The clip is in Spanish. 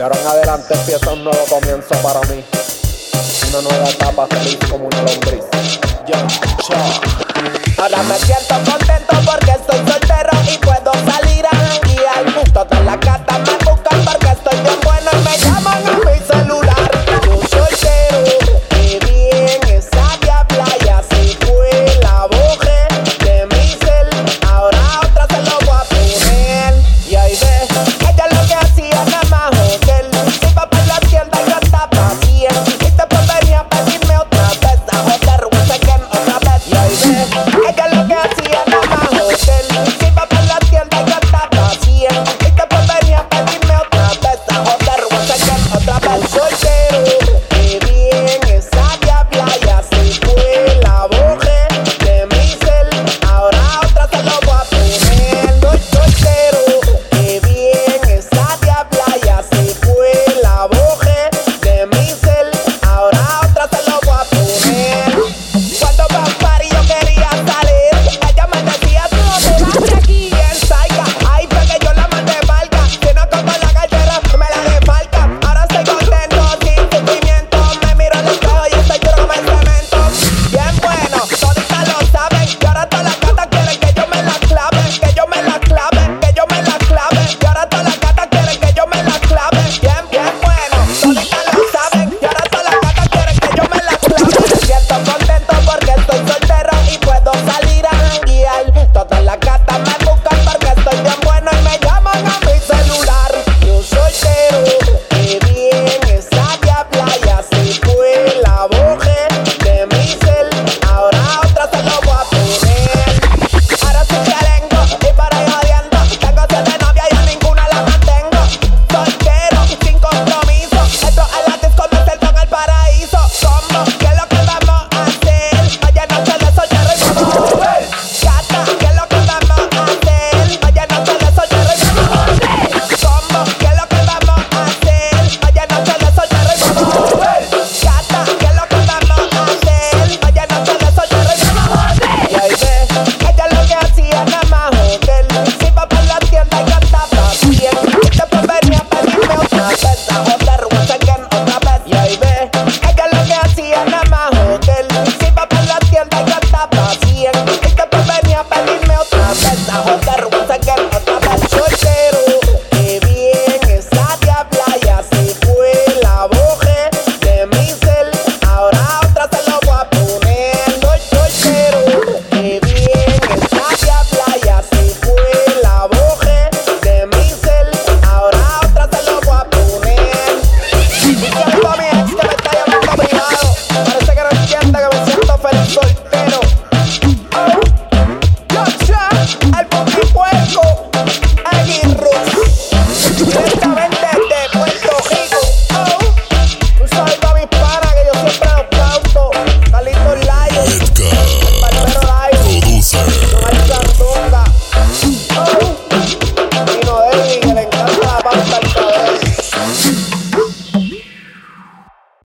De ahora en adelante empieza un nuevo comienzo para mí. Una nueva etapa feliz como una lombriz. Yo, yo. Ahora me siento contento porque estoy soltero y puedo